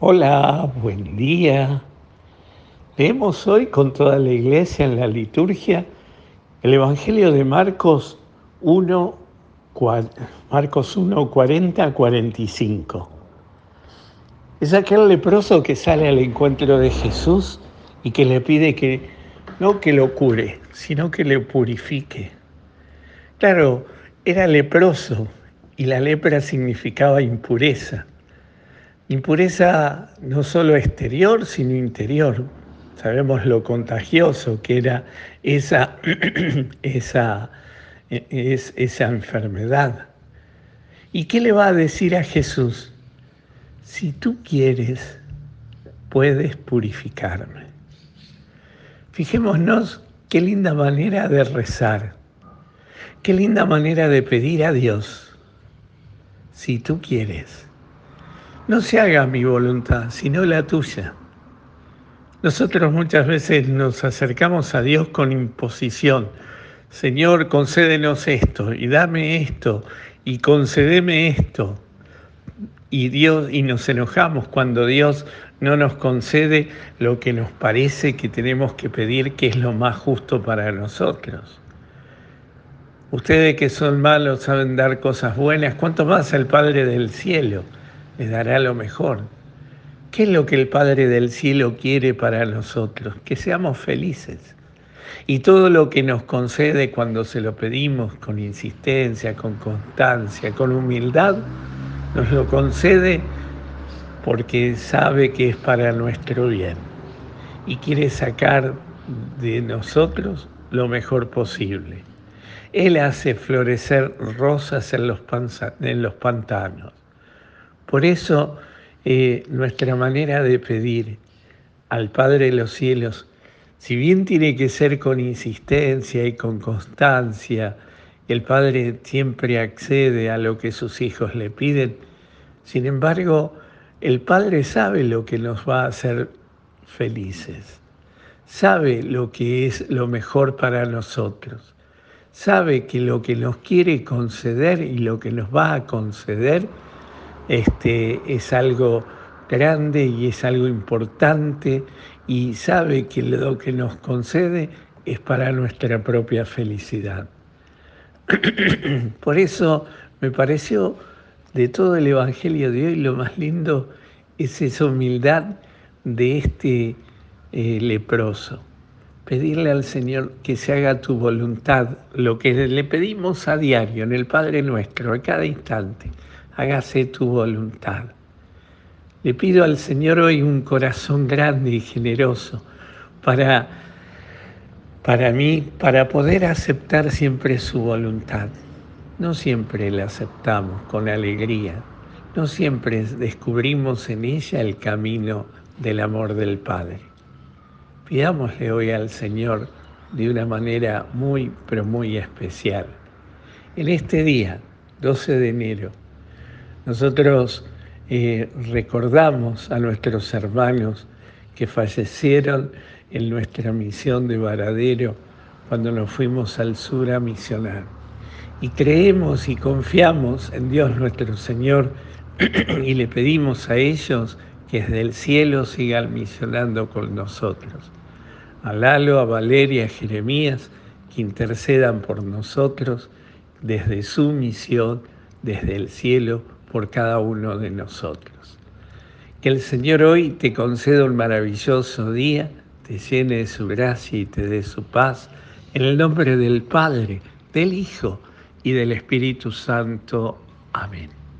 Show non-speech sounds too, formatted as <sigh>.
Hola, buen día. Leemos hoy con toda la iglesia en la liturgia el Evangelio de Marcos 1, Marcos 1, 40 a 45. Es aquel leproso que sale al encuentro de Jesús y que le pide que no que lo cure, sino que le purifique. Claro, era leproso y la lepra significaba impureza. Impureza no solo exterior, sino interior. Sabemos lo contagioso que era esa, <clears throat> esa, es, esa enfermedad. ¿Y qué le va a decir a Jesús? Si tú quieres, puedes purificarme. Fijémonos qué linda manera de rezar, qué linda manera de pedir a Dios, si tú quieres. No se haga mi voluntad, sino la tuya. Nosotros muchas veces nos acercamos a Dios con imposición. Señor, concédenos esto y dame esto y concédeme esto. Y Dios y nos enojamos cuando Dios no nos concede lo que nos parece que tenemos que pedir, que es lo más justo para nosotros. Ustedes que son malos saben dar cosas buenas, ¿cuánto más el Padre del cielo? Les dará lo mejor. ¿Qué es lo que el Padre del Cielo quiere para nosotros? Que seamos felices. Y todo lo que nos concede cuando se lo pedimos con insistencia, con constancia, con humildad, nos lo concede porque sabe que es para nuestro bien y quiere sacar de nosotros lo mejor posible. Él hace florecer rosas en los, en los pantanos. Por eso eh, nuestra manera de pedir al Padre de los cielos, si bien tiene que ser con insistencia y con constancia, el Padre siempre accede a lo que sus hijos le piden, sin embargo, el Padre sabe lo que nos va a hacer felices, sabe lo que es lo mejor para nosotros, sabe que lo que nos quiere conceder y lo que nos va a conceder este, es algo grande y es algo importante y sabe que lo que nos concede es para nuestra propia felicidad. <clears throat> Por eso me pareció de todo el Evangelio de hoy lo más lindo es esa humildad de este eh, leproso. Pedirle al Señor que se haga tu voluntad, lo que le pedimos a diario en el Padre nuestro, a cada instante hágase tu voluntad. Le pido al Señor hoy un corazón grande y generoso para, para mí, para poder aceptar siempre su voluntad. No siempre la aceptamos con alegría, no siempre descubrimos en ella el camino del amor del Padre. Pidámosle hoy al Señor de una manera muy, pero muy especial. En este día, 12 de enero, nosotros eh, recordamos a nuestros hermanos que fallecieron en nuestra misión de Varadero cuando nos fuimos al sur a misionar. Y creemos y confiamos en Dios nuestro Señor <clears throat> y le pedimos a ellos que desde el cielo sigan misionando con nosotros. A Lalo, a Valeria, a Jeremías, que intercedan por nosotros desde su misión, desde el cielo por cada uno de nosotros. Que el Señor hoy te conceda un maravilloso día, te llene de su gracia y te dé su paz, en el nombre del Padre, del Hijo y del Espíritu Santo. Amén.